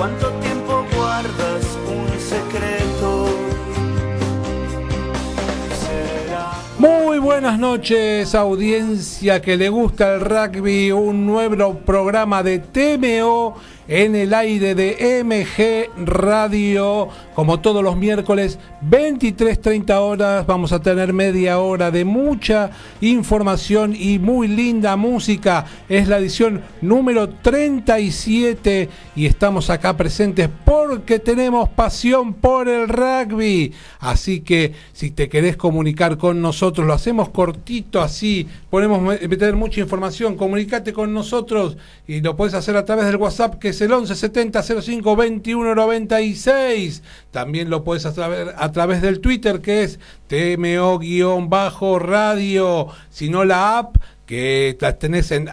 ¿Cuánto tiempo guardas un secreto? Muy buenas noches, audiencia que le gusta el rugby, un nuevo programa de TMO en el aire de MG Radio, como todos los miércoles, 23.30 horas. Vamos a tener media hora de mucha información y muy linda música. Es la edición número 37 y estamos acá presentes porque tenemos pasión por el rugby. Así que si te querés comunicar con nosotros, lo hacemos cortito así, podemos meter mucha información, comunicate con nosotros y lo puedes hacer a través del WhatsApp que es el 11 70 05 21 96. También lo puedes hacer a través del Twitter que es TMO-radio. Si no la app que la tenés en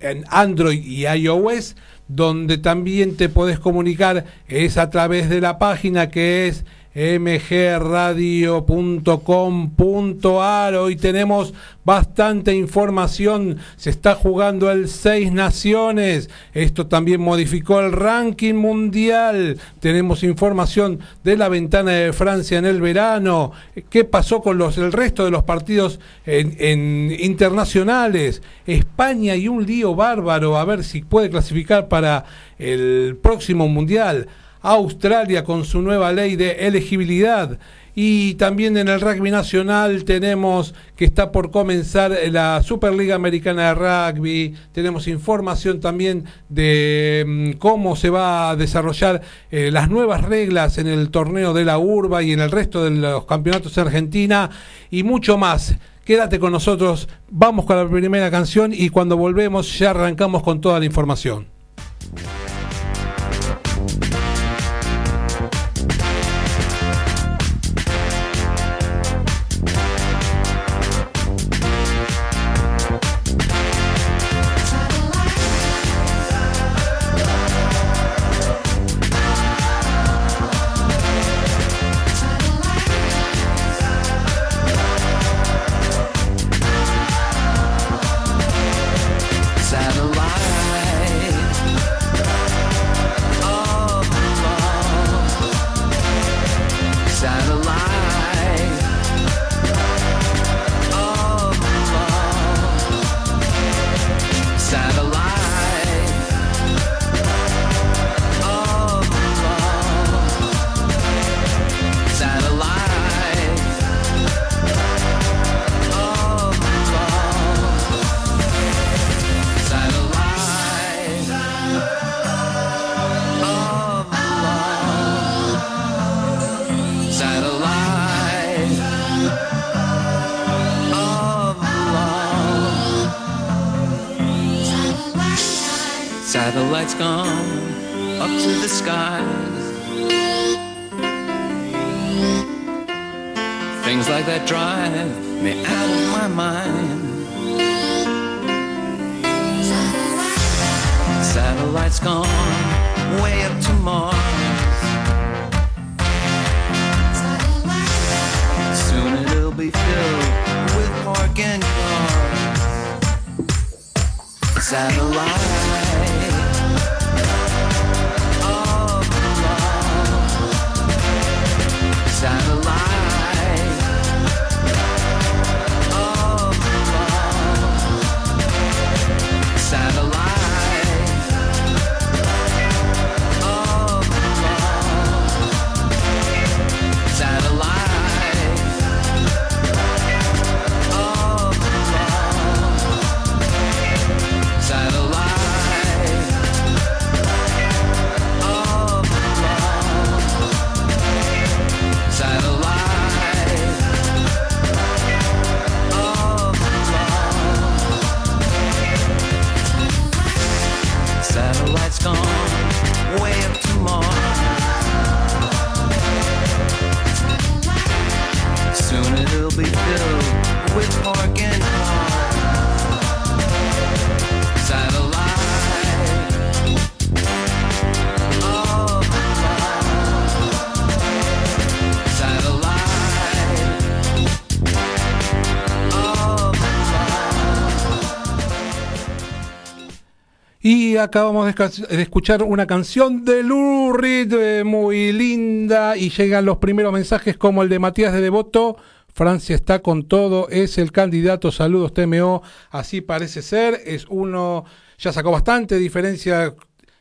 en Android y iOS, donde también te podés comunicar es a través de la página que es mgradio.com.ar. Hoy tenemos bastante información. Se está jugando el Seis Naciones. Esto también modificó el ranking mundial. Tenemos información de la ventana de Francia en el verano. ¿Qué pasó con los, el resto de los partidos en, internacionales? España y un lío bárbaro. A ver si puede clasificar para el próximo mundial. Australia con su nueva ley de elegibilidad. Y también en el rugby nacional tenemos que está por comenzar la Superliga Americana de Rugby. Tenemos información también de mm, cómo se va a desarrollar eh, las nuevas reglas en el torneo de la Urba y en el resto de los campeonatos de Argentina y mucho más. Quédate con nosotros, vamos con la primera canción y cuando volvemos ya arrancamos con toda la información. night's gone up to the skies. Things like that drive me out of my mind. Satellites gone way up to Mars. Soon it'll be filled with parking cars. Satellites. with Morgan Y acabamos de escuchar una canción de Lurid eh, muy linda y llegan los primeros mensajes como el de Matías de Devoto Francia está con todo, es el candidato, saludos TMO, así parece ser, es uno, ya sacó bastante diferencia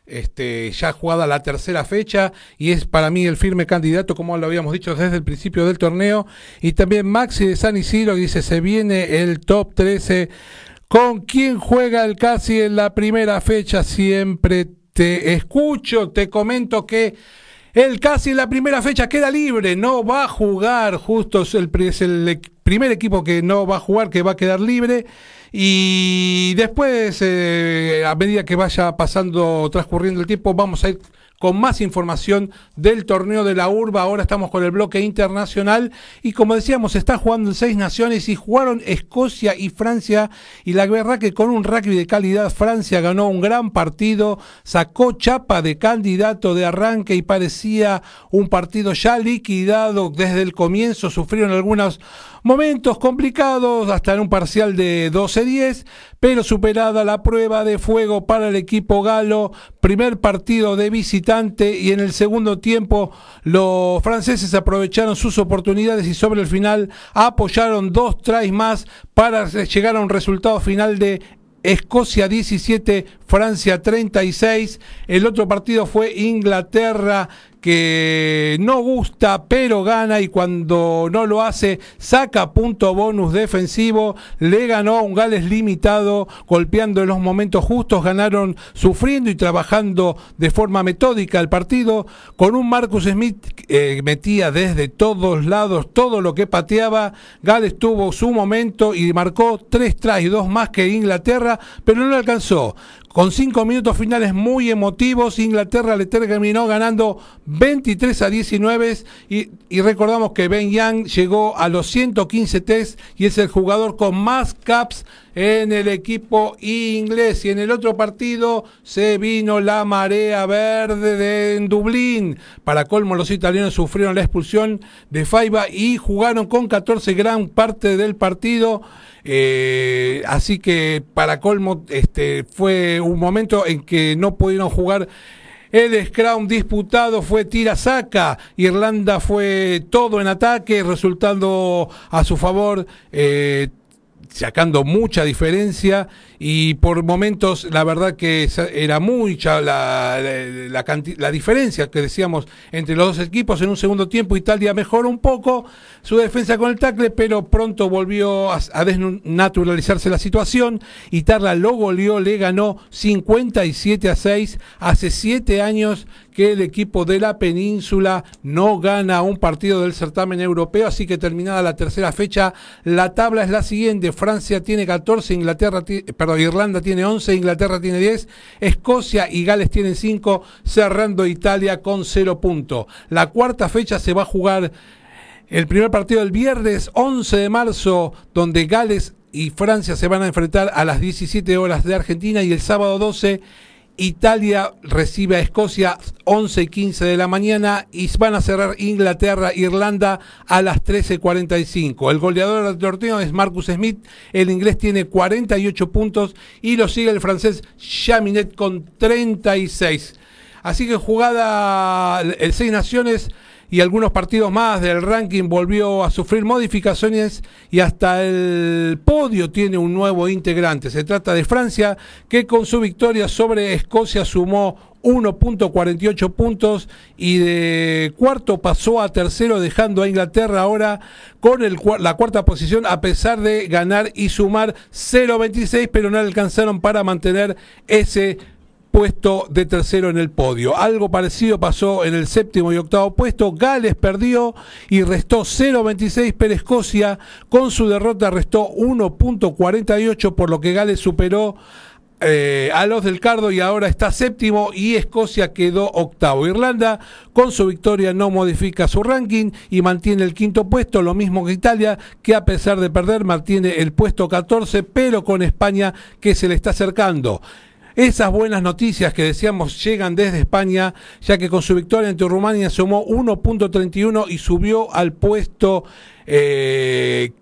este, ya jugada la tercera fecha y es para mí el firme candidato, como lo habíamos dicho desde el principio del torneo. Y también Maxi de San Isidro dice, se viene el top 13. ¿Con quién juega el casi en la primera fecha? Siempre te escucho, te comento que el casi en la primera fecha queda libre, no va a jugar, justo es el, el primer equipo que no va a jugar, que va a quedar libre. Y después, eh, a medida que vaya pasando, transcurriendo el tiempo, vamos a ir con más información del torneo de la urba. Ahora estamos con el bloque internacional y como decíamos, está jugando en seis naciones y jugaron Escocia y Francia y la verdad que con un rugby de calidad Francia ganó un gran partido, sacó chapa de candidato de arranque y parecía un partido ya liquidado desde el comienzo, sufrieron algunas Momentos complicados hasta en un parcial de 12-10, pero superada la prueba de fuego para el equipo galo, primer partido de visitante y en el segundo tiempo los franceses aprovecharon sus oportunidades y sobre el final apoyaron dos tries más para llegar a un resultado final de Escocia 17, Francia 36. El otro partido fue Inglaterra que no gusta pero gana y cuando no lo hace saca punto bonus defensivo, le ganó a un Gales limitado, golpeando en los momentos justos, ganaron sufriendo y trabajando de forma metódica el partido, con un Marcus Smith eh, metía desde todos lados todo lo que pateaba, Gales tuvo su momento y marcó tres tries, dos más que Inglaterra, pero no le alcanzó. Con cinco minutos finales muy emotivos, Inglaterra le terminó ganando 23 a 19 y, y, recordamos que Ben Young llegó a los 115 test y es el jugador con más caps en el equipo inglés. Y en el otro partido se vino la marea verde de en Dublín. Para colmo, los italianos sufrieron la expulsión de Faiba y jugaron con 14 gran parte del partido. Eh, así que para colmo este, fue un momento en que no pudieron jugar el scrum disputado fue tira-saca. Irlanda fue todo en ataque, resultando a su favor. Eh, sacando mucha diferencia y por momentos la verdad que era mucha la, la, diferencia que decíamos entre los dos equipos. En un segundo tiempo Italia mejoró un poco su defensa con el tackle, pero pronto volvió a, a desnaturalizarse la situación. Italia lo goleó, le ganó 57 a 6 hace 7 años que el equipo de la península no gana un partido del certamen europeo, así que terminada la tercera fecha, la tabla es la siguiente, Francia tiene 14, Inglaterra, perdón, Irlanda tiene 11, Inglaterra tiene 10, Escocia y Gales tienen 5, cerrando Italia con 0 puntos. La cuarta fecha se va a jugar el primer partido el viernes 11 de marzo, donde Gales y Francia se van a enfrentar a las 17 horas de Argentina y el sábado 12 Italia recibe a Escocia 11 y 15 de la mañana y van a cerrar Inglaterra, Irlanda a las 13.45. El goleador del torneo es Marcus Smith, el inglés tiene 48 puntos y lo sigue el francés Chaminet con 36. Así que jugada el Seis Naciones y algunos partidos más del ranking volvió a sufrir modificaciones y hasta el podio tiene un nuevo integrante. Se trata de Francia que con su victoria sobre Escocia sumó 1.48 puntos y de cuarto pasó a tercero dejando a Inglaterra ahora con la cuarta posición a pesar de ganar y sumar 0.26 pero no alcanzaron para mantener ese puesto de tercero en el podio. Algo parecido pasó en el séptimo y octavo puesto. Gales perdió y restó 0.26, pero Escocia con su derrota restó 1.48, por lo que Gales superó eh, a los del Cardo y ahora está séptimo y Escocia quedó octavo. Irlanda con su victoria no modifica su ranking y mantiene el quinto puesto, lo mismo que Italia, que a pesar de perder mantiene el puesto 14, pero con España que se le está acercando. Esas buenas noticias que decíamos llegan desde España, ya que con su victoria ante Rumania sumó 1.31 y subió al puesto eh,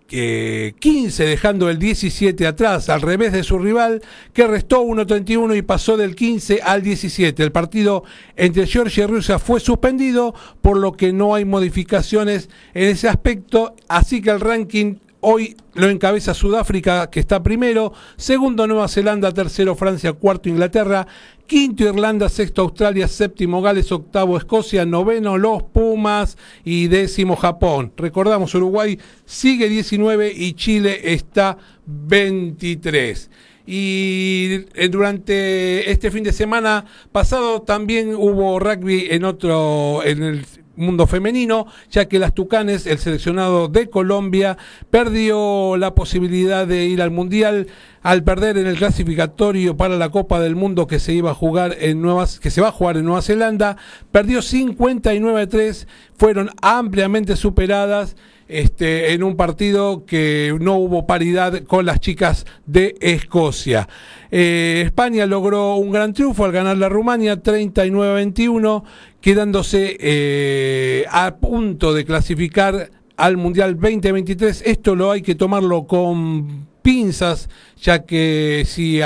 15, dejando el 17 atrás, al revés de su rival, que restó 1.31 y pasó del 15 al 17. El partido entre Georgia y Rusia fue suspendido, por lo que no hay modificaciones en ese aspecto, así que el ranking Hoy lo encabeza Sudáfrica, que está primero, segundo Nueva Zelanda, tercero Francia, cuarto Inglaterra, quinto Irlanda, sexto Australia, séptimo Gales, octavo Escocia, noveno los Pumas y décimo Japón. Recordamos, Uruguay sigue 19 y Chile está 23. Y eh, durante este fin de semana pasado también hubo rugby en otro, en el mundo femenino, ya que las Tucanes, el seleccionado de Colombia, perdió la posibilidad de ir al Mundial al perder en el clasificatorio para la Copa del Mundo que se iba a jugar en Nuevas, que se va a jugar en Nueva Zelanda, perdió 59-3, fueron ampliamente superadas este, en un partido que no hubo paridad con las chicas de Escocia. Eh, España logró un gran triunfo al ganar la Rumania 39-21, quedándose eh, a punto de clasificar al Mundial 2023. Esto lo hay que tomarlo con pinzas, ya que si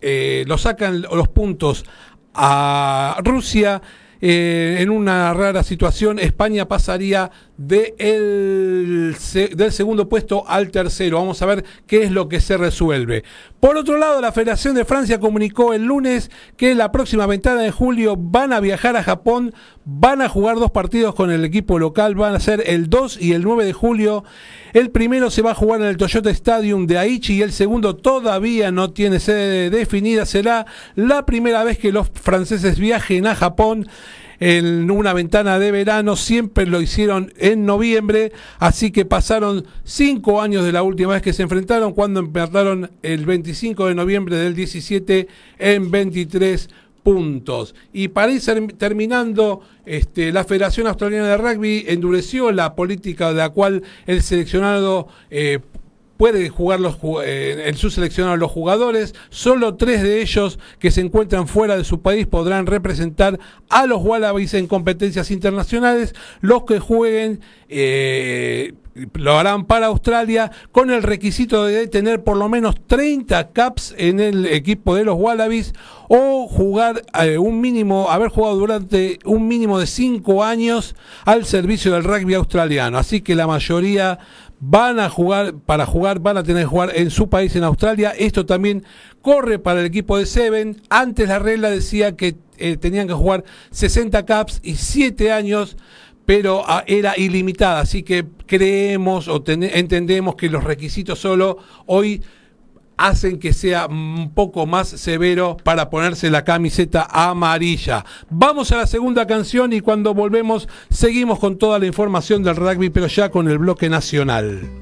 eh, lo sacan los puntos a Rusia, en una rara situación, España pasaría de el, del segundo puesto al tercero. Vamos a ver qué es lo que se resuelve. Por otro lado, la Federación de Francia comunicó el lunes que la próxima ventana de julio van a viajar a Japón, van a jugar dos partidos con el equipo local, van a ser el 2 y el 9 de julio. El primero se va a jugar en el Toyota Stadium de Aichi y el segundo todavía no tiene sede definida. Será la primera vez que los franceses viajen a Japón en una ventana de verano, siempre lo hicieron en noviembre, así que pasaron cinco años de la última vez que se enfrentaron, cuando empataron el 25 de noviembre del 17 en 23 puntos. Y para ir terminando, este, la Federación Australiana de Rugby endureció la política de la cual el seleccionado eh, puede jugar los, eh, en su seleccionado los jugadores. Solo tres de ellos que se encuentran fuera de su país podrán representar a los Wallabies en competencias internacionales. Los que jueguen eh, lo harán para Australia con el requisito de tener por lo menos 30 caps en el equipo de los Wallabies o jugar eh, un mínimo, haber jugado durante un mínimo de 5 años al servicio del rugby australiano. Así que la mayoría van a jugar, para jugar, van a tener que jugar en su país, en Australia. Esto también corre para el equipo de Seven. Antes la regla decía que eh, tenían que jugar 60 caps y 7 años, pero ah, era ilimitada. Así que creemos o entendemos que los requisitos solo hoy hacen que sea un poco más severo para ponerse la camiseta amarilla. Vamos a la segunda canción y cuando volvemos seguimos con toda la información del rugby, pero ya con el bloque nacional.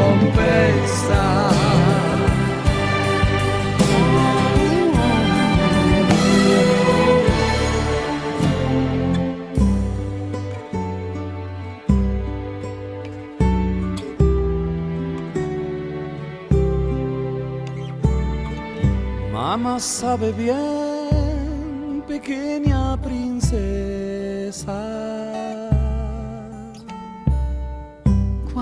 recompensa. Mamá sabe bien, pequeña princesa,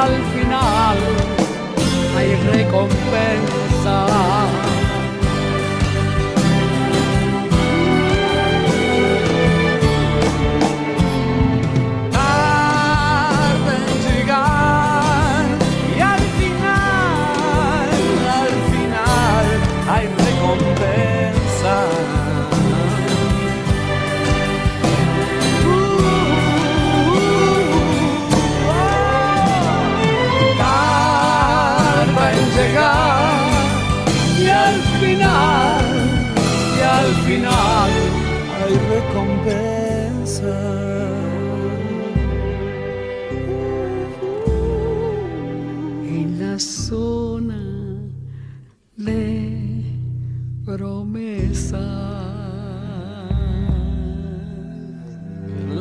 al final hay recompensa.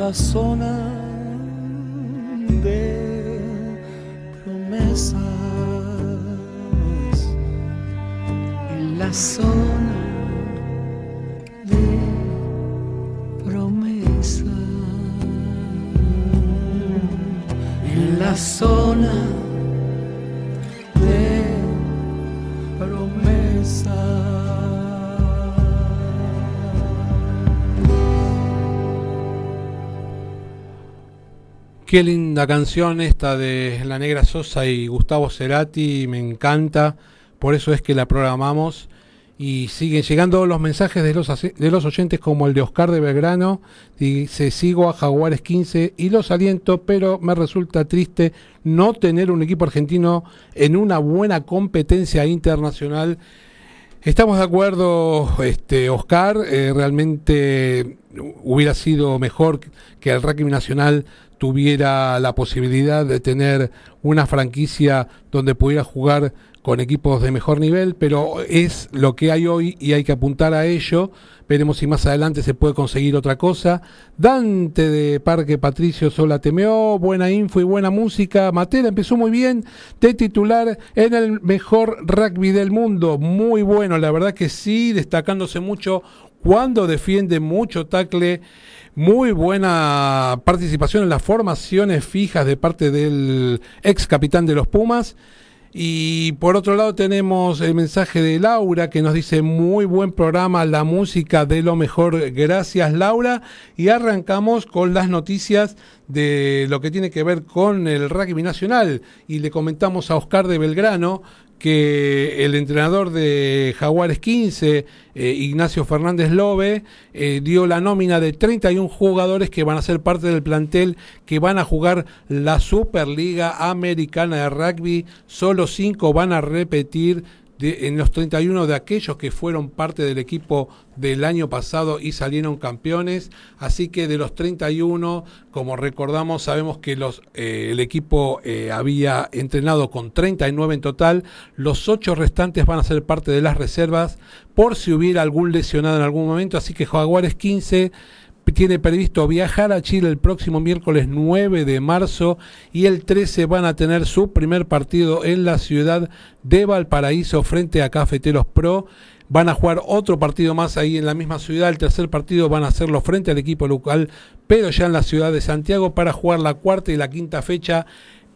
La zona de promesas. En la zona de promesa. En la zona Qué linda canción esta de La Negra Sosa y Gustavo Cerati, me encanta, por eso es que la programamos. Y siguen llegando los mensajes de los, de los oyentes como el de Oscar de Belgrano, dice sigo a Jaguares 15 y los aliento, pero me resulta triste no tener un equipo argentino en una buena competencia internacional. Estamos de acuerdo, este, Oscar, eh, realmente hubiera sido mejor que el rugby nacional tuviera la posibilidad de tener una franquicia donde pudiera jugar con equipos de mejor nivel, pero es lo que hay hoy y hay que apuntar a ello. Veremos si más adelante se puede conseguir otra cosa. Dante de Parque Patricio Sola Temeó, buena info y buena música. Matera empezó muy bien de titular en el mejor rugby del mundo. Muy bueno, la verdad que sí, destacándose mucho cuando defiende mucho tackle. Muy buena participación en las formaciones fijas de parte del ex capitán de los Pumas. Y por otro lado tenemos el mensaje de Laura que nos dice muy buen programa, la música de lo mejor. Gracias Laura. Y arrancamos con las noticias de lo que tiene que ver con el rugby nacional. Y le comentamos a Oscar de Belgrano que el entrenador de Jaguares 15, eh, Ignacio Fernández Lobe, eh, dio la nómina de 31 jugadores que van a ser parte del plantel que van a jugar la Superliga Americana de Rugby. Solo 5 van a repetir en los 31 de aquellos que fueron parte del equipo del año pasado y salieron campeones. Así que de los 31, como recordamos, sabemos que los, eh, el equipo eh, había entrenado con 39 en total. Los 8 restantes van a ser parte de las reservas por si hubiera algún lesionado en algún momento. Así que Jaguares 15 tiene previsto viajar a Chile el próximo miércoles 9 de marzo y el 13 van a tener su primer partido en la ciudad de Valparaíso frente a Cafeteros Pro. Van a jugar otro partido más ahí en la misma ciudad. El tercer partido van a hacerlo frente al equipo local, pero ya en la ciudad de Santiago para jugar la cuarta y la quinta fecha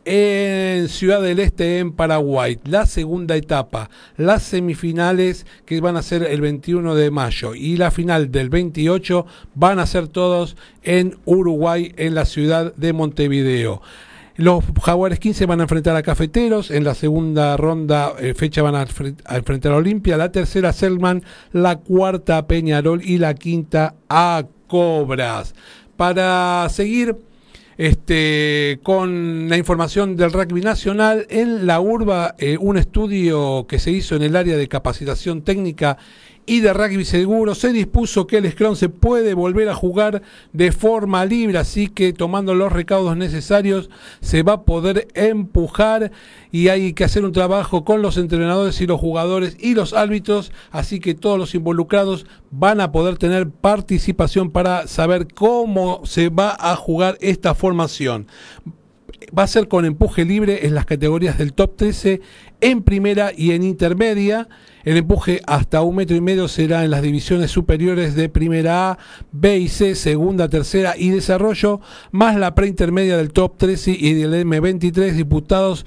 en Ciudad del Este, en Paraguay. La segunda etapa, las semifinales que van a ser el 21 de mayo y la final del 28 van a ser todos en Uruguay, en la ciudad de Montevideo. Los Jaguares 15 van a enfrentar a Cafeteros, en la segunda ronda eh, fecha van a, a enfrentar a Olimpia, la tercera a Selman, la cuarta a Peñarol y la quinta a Cobras. Para seguir Este, con la información del rugby nacional, en la urba, eh, un estudio que se hizo en el área de capacitación técnica y de rugby seguro. Se dispuso que el Scrum se puede volver a jugar de forma libre, así que tomando los recaudos necesarios se va a poder empujar y hay que hacer un trabajo con los entrenadores y los jugadores y los árbitros, así que todos los involucrados van a poder tener participación para saber cómo se va a jugar esta formación. Va a ser con empuje libre en las categorías del top 13 en primera y en intermedia el empuje hasta un metro y medio será en las divisiones superiores de primera A, B y C, segunda, tercera y desarrollo, más la preintermedia del top 13 y del M23 diputados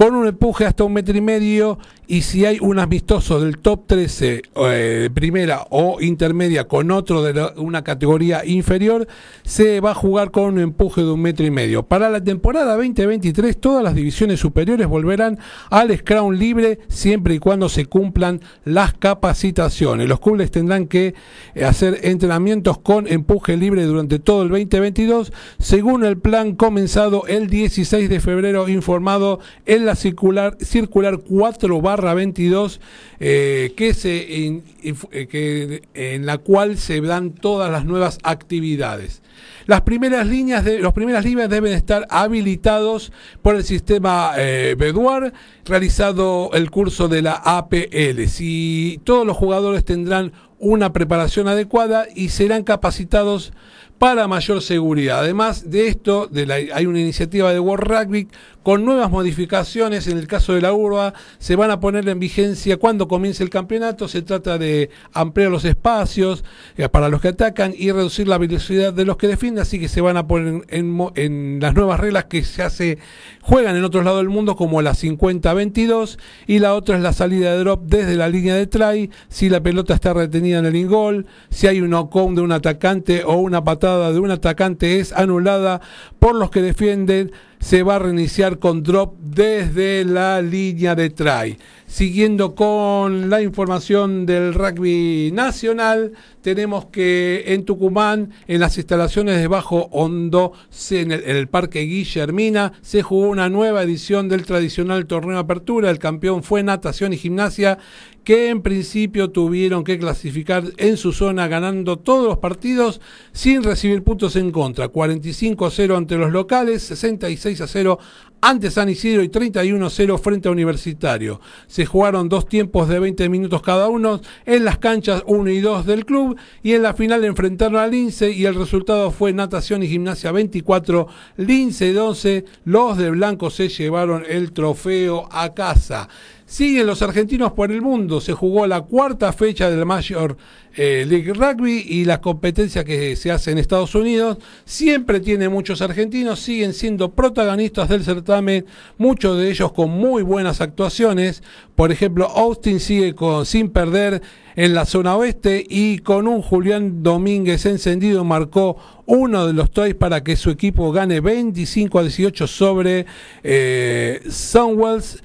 con un empuje hasta un metro y medio y si hay un amistoso del top 13 eh, primera o intermedia con otro de una categoría inferior, se va a jugar con un empuje de un metro y medio. Para la temporada 2023 todas las divisiones superiores volverán al scrum libre siempre y cuando se cumplan las capacitaciones. Los clubes tendrán que eh, hacer entrenamientos con empuje libre durante todo el 2022 según el plan comenzado el 16 de febrero informado en la circular, circular 4 barra 22, eh, que se, eh, que, en la cual se dan todas las nuevas actividades. Las primeras líneas de los primeras líneas deben estar habilitados por el sistema eh, Bedouard, realizado el curso de la APL. Si todos los jugadores tendrán una preparación adecuada y serán capacitados para mayor seguridad. Además de esto, de la, hay una iniciativa de World Rugby con nuevas modificaciones. En el caso de la urba, se van a poner en vigencia cuando comience el campeonato. Se trata de ampliar los espacios eh, para los que atacan y reducir la velocidad de los que defienden. Así que se van a poner en, las nuevas reglas que se hace, juegan en otros lados del mundo, como la 50-22. Y la otra es la salida de drop desde la línea de try. Si la pelota está retenida en el ingol, si hay un knock de un atacante o una patada de un atacante es anulada por los que defienden, se va a reiniciar con drop desde la línea de try. Siguiendo con la información del rugby nacional, tenemos que en Tucumán, en las instalaciones de Bajo Hondo, en el, Parque Guillermina, se jugó una nueva edición del tradicional torneo apertura. El campeón fue natación y gimnasia, que en principio tuvieron que clasificar en su zona ganando todos los partidos sin recibir puntos en contra. 45 a 0 ante los locales, 66 a 0 ante San Isidro y 31-0 frente a Universitario. Se jugaron dos tiempos de 20 minutos cada uno en las canchas 1 y 2 del club y en la final enfrentaron a Lince y el resultado fue Natación y Gimnasia 24, Lince 12. Los de Blanco se llevaron el trofeo a casa. Siguen los argentinos por el mundo. Se jugó la cuarta fecha del Major eh, League Rugby y la competencia que se hace en Estados Unidos. Siempre tiene muchos argentinos, siguen siendo protagonistas del certamen, muchos de ellos con muy buenas actuaciones. Por ejemplo, Austin sigue sin perder en la zona oeste y con un Julián Domínguez encendido marcó uno de los toys para que su equipo gane 25 a 18 sobre eh, Sunwells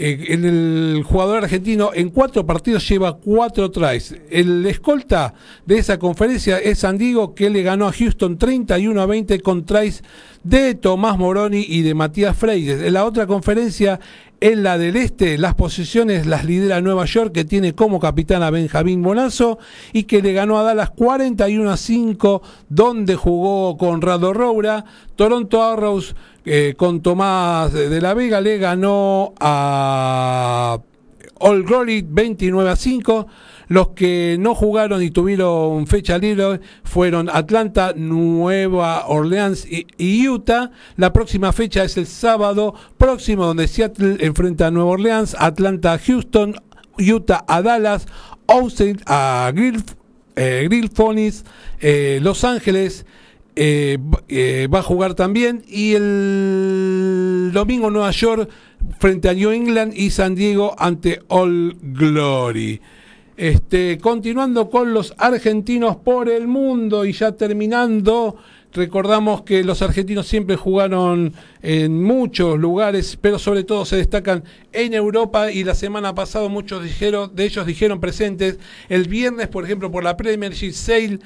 eh, el jugador argentino en cuatro partidos lleva cuatro tries. El escolta de esa conferencia es Sandiego que le ganó a Houston 31 a 20 con tries de Tomás Moroni y de Matías Freire. En la otra conferencia, en la del este, las posiciones las lidera Nueva York, que tiene como capitán a Benjamín Bonazo y que le ganó a Dallas 41 a 5, donde jugó Conrado Roura. Toronto Arrows eh, con Tomás de la Vega le ganó a All Glory 29 a 5. Los que no jugaron y tuvieron fecha libre fueron Atlanta, Nueva Orleans y, Utah. La próxima fecha es el sábado próximo, donde Seattle enfrenta a Nueva Orleans, Atlanta a Houston, Utah a Dallas, Austin a Grill, eh, eh Los Ángeles. Eh, eh, va a jugar también y el domingo Nueva York frente a New England y San Diego ante All Glory. Este, continuando con los argentinos por el mundo y ya terminando, recordamos que los argentinos siempre jugaron en muchos lugares, pero sobre todo se destacan en Europa y la semana pasada muchos dijeron, de ellos dijeron presentes el viernes, por ejemplo, por la Premier League Sale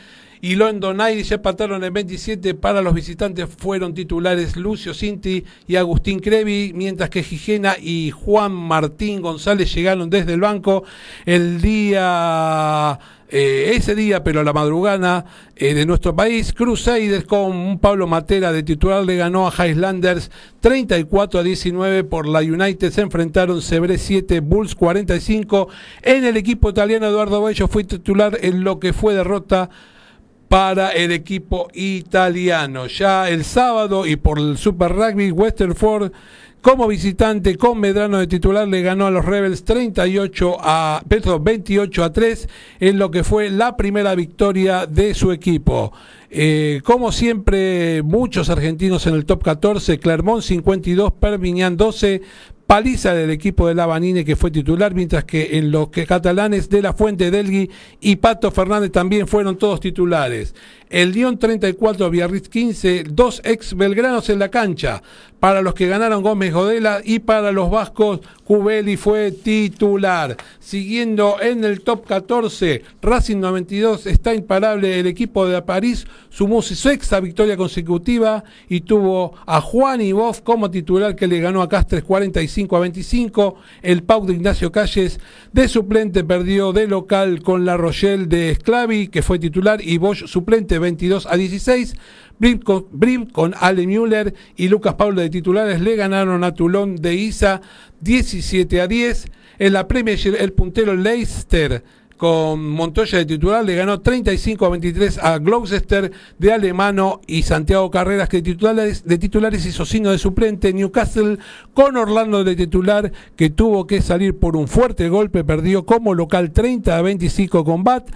y London Irish empataron en 27. Para los visitantes fueron titulares Lucio Cinti y Agustín Crevi, mientras que Gigena y Juan Martín González llegaron desde el banco el día eh, ese día, pero a la madrugada eh, de nuestro país, Crusaders con Pablo Matera de titular le ganó a Highlanders 34 a 19 por la United. Se enfrentaron Sebre 7, Bulls 45. En el equipo italiano, Eduardo Bello fue titular en lo que fue derrota para el equipo italiano. Ya el sábado y por el Super Rugby, Westerford como visitante con Medrano de titular le ganó a los Rebels 38 a, 28 a 3 en lo que fue la primera victoria de su equipo. Eh, como siempre, muchos argentinos en el top 14, Clermont 52, Perpignan 12, paliza del equipo de Lavanine que fue titular, mientras que en los catalanes de la Fuente Delgui y Pato Fernández también fueron todos titulares. El Lyon 34, Biarritz 15, dos ex belgranos en la cancha. Para los que ganaron Gómez Godela y para los vascos, Cubeli fue titular. Siguiendo en el top 14, Racing 92 está imparable. El equipo de París sumó su sexta victoria consecutiva y tuvo a Juan Iboff como titular que le ganó a Castres 45 a 25. El Pau de Ignacio Calles de suplente perdió de local con la Rochelle de Esclavi, que fue titular, y Bosch suplente 22 a 16. Brim con, Ale Müller y Lucas Pablo de titulares le ganaron a Toulon de Isa 17 a 10. En la Premier el puntero Leicester con Montoya de titular le ganó 35 a 23 a Gloucester de Alemano y Santiago Carreras que de titulares, de titulares hizo signo de suplente. Newcastle con Orlando de titular que tuvo que salir por un fuerte golpe, perdió como local 30 a 25 con Bat.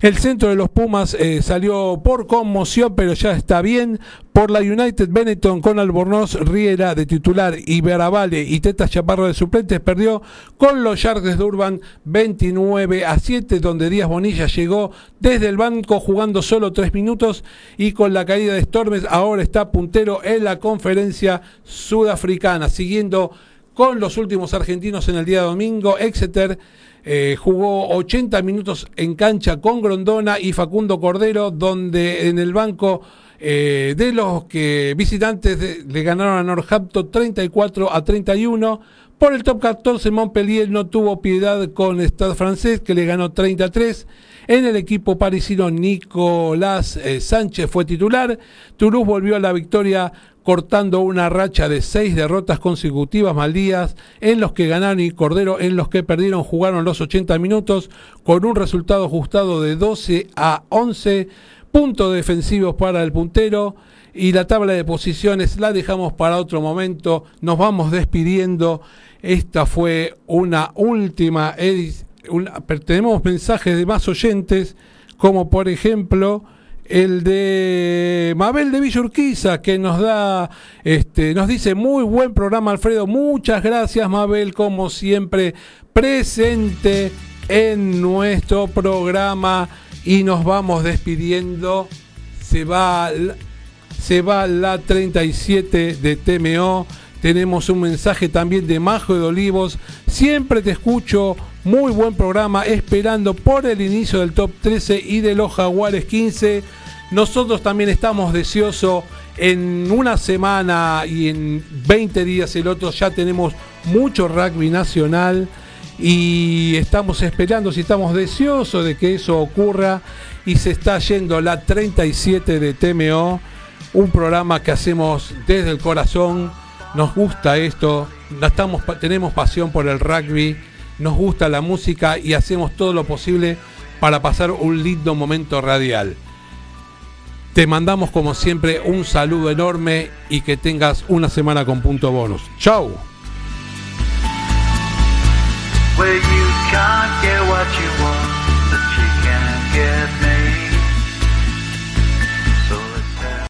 El centro de los Pumas eh, salió por conmoción, pero ya está bien. Por la United Benetton con Albornoz, Riera de titular y Veravale y Teta Chaparro de suplentes perdió con los Yardes de Urban 29 a 7, donde Díaz Bonilla llegó desde el banco jugando solo 3 minutos y con la caída de Stormes ahora está puntero en la conferencia sudafricana, siguiendo con los últimos argentinos en el día domingo, Exeter eh, jugó 80 minutos en cancha con Grondona y Facundo Cordero, donde en el banco eh, de los que visitantes le ganaron a Northampton 34 a 31. Por el top 14, Montpellier no tuvo piedad con Stade francés, que le ganó 33. En el equipo parisino, Nicolás eh, Sánchez fue titular. Toulouse volvió a la victoria cortando una racha de seis derrotas consecutivas maldías en los que ganaron y Cordero en los que perdieron jugaron los 80 minutos con un resultado ajustado de 12 a 11 puntos defensivos para el puntero y la tabla de posiciones la dejamos para otro momento nos vamos despidiendo esta fue una última tenemos mensajes de más oyentes como por ejemplo el de Mabel de Villurquiza, que nos da, este, nos dice muy buen programa, Alfredo. Muchas gracias, Mabel, como siempre, presente en nuestro programa. Y nos vamos despidiendo. Se va, se va la 37 de TMO. Tenemos un mensaje también de Majo de Olivos. Siempre te escucho. Muy buen programa. Esperando por el inicio del top 13 y de los Jaguares 15. Nosotros también estamos deseosos. En una semana y en 20 días el otro ya tenemos mucho rugby nacional y estamos esperando, si estamos deseosos de que eso ocurra y se está yendo la 37 de TMO, un programa que hacemos desde el corazón, nos gusta esto, estamos, tenemos pasión por el rugby, nos gusta la música y hacemos todo lo posible para pasar un lindo momento radial. Te mandamos como siempre un saludo enorme y que tengas una semana con punto bonus. ¡Chao! where you can't get what you want, but you can get me.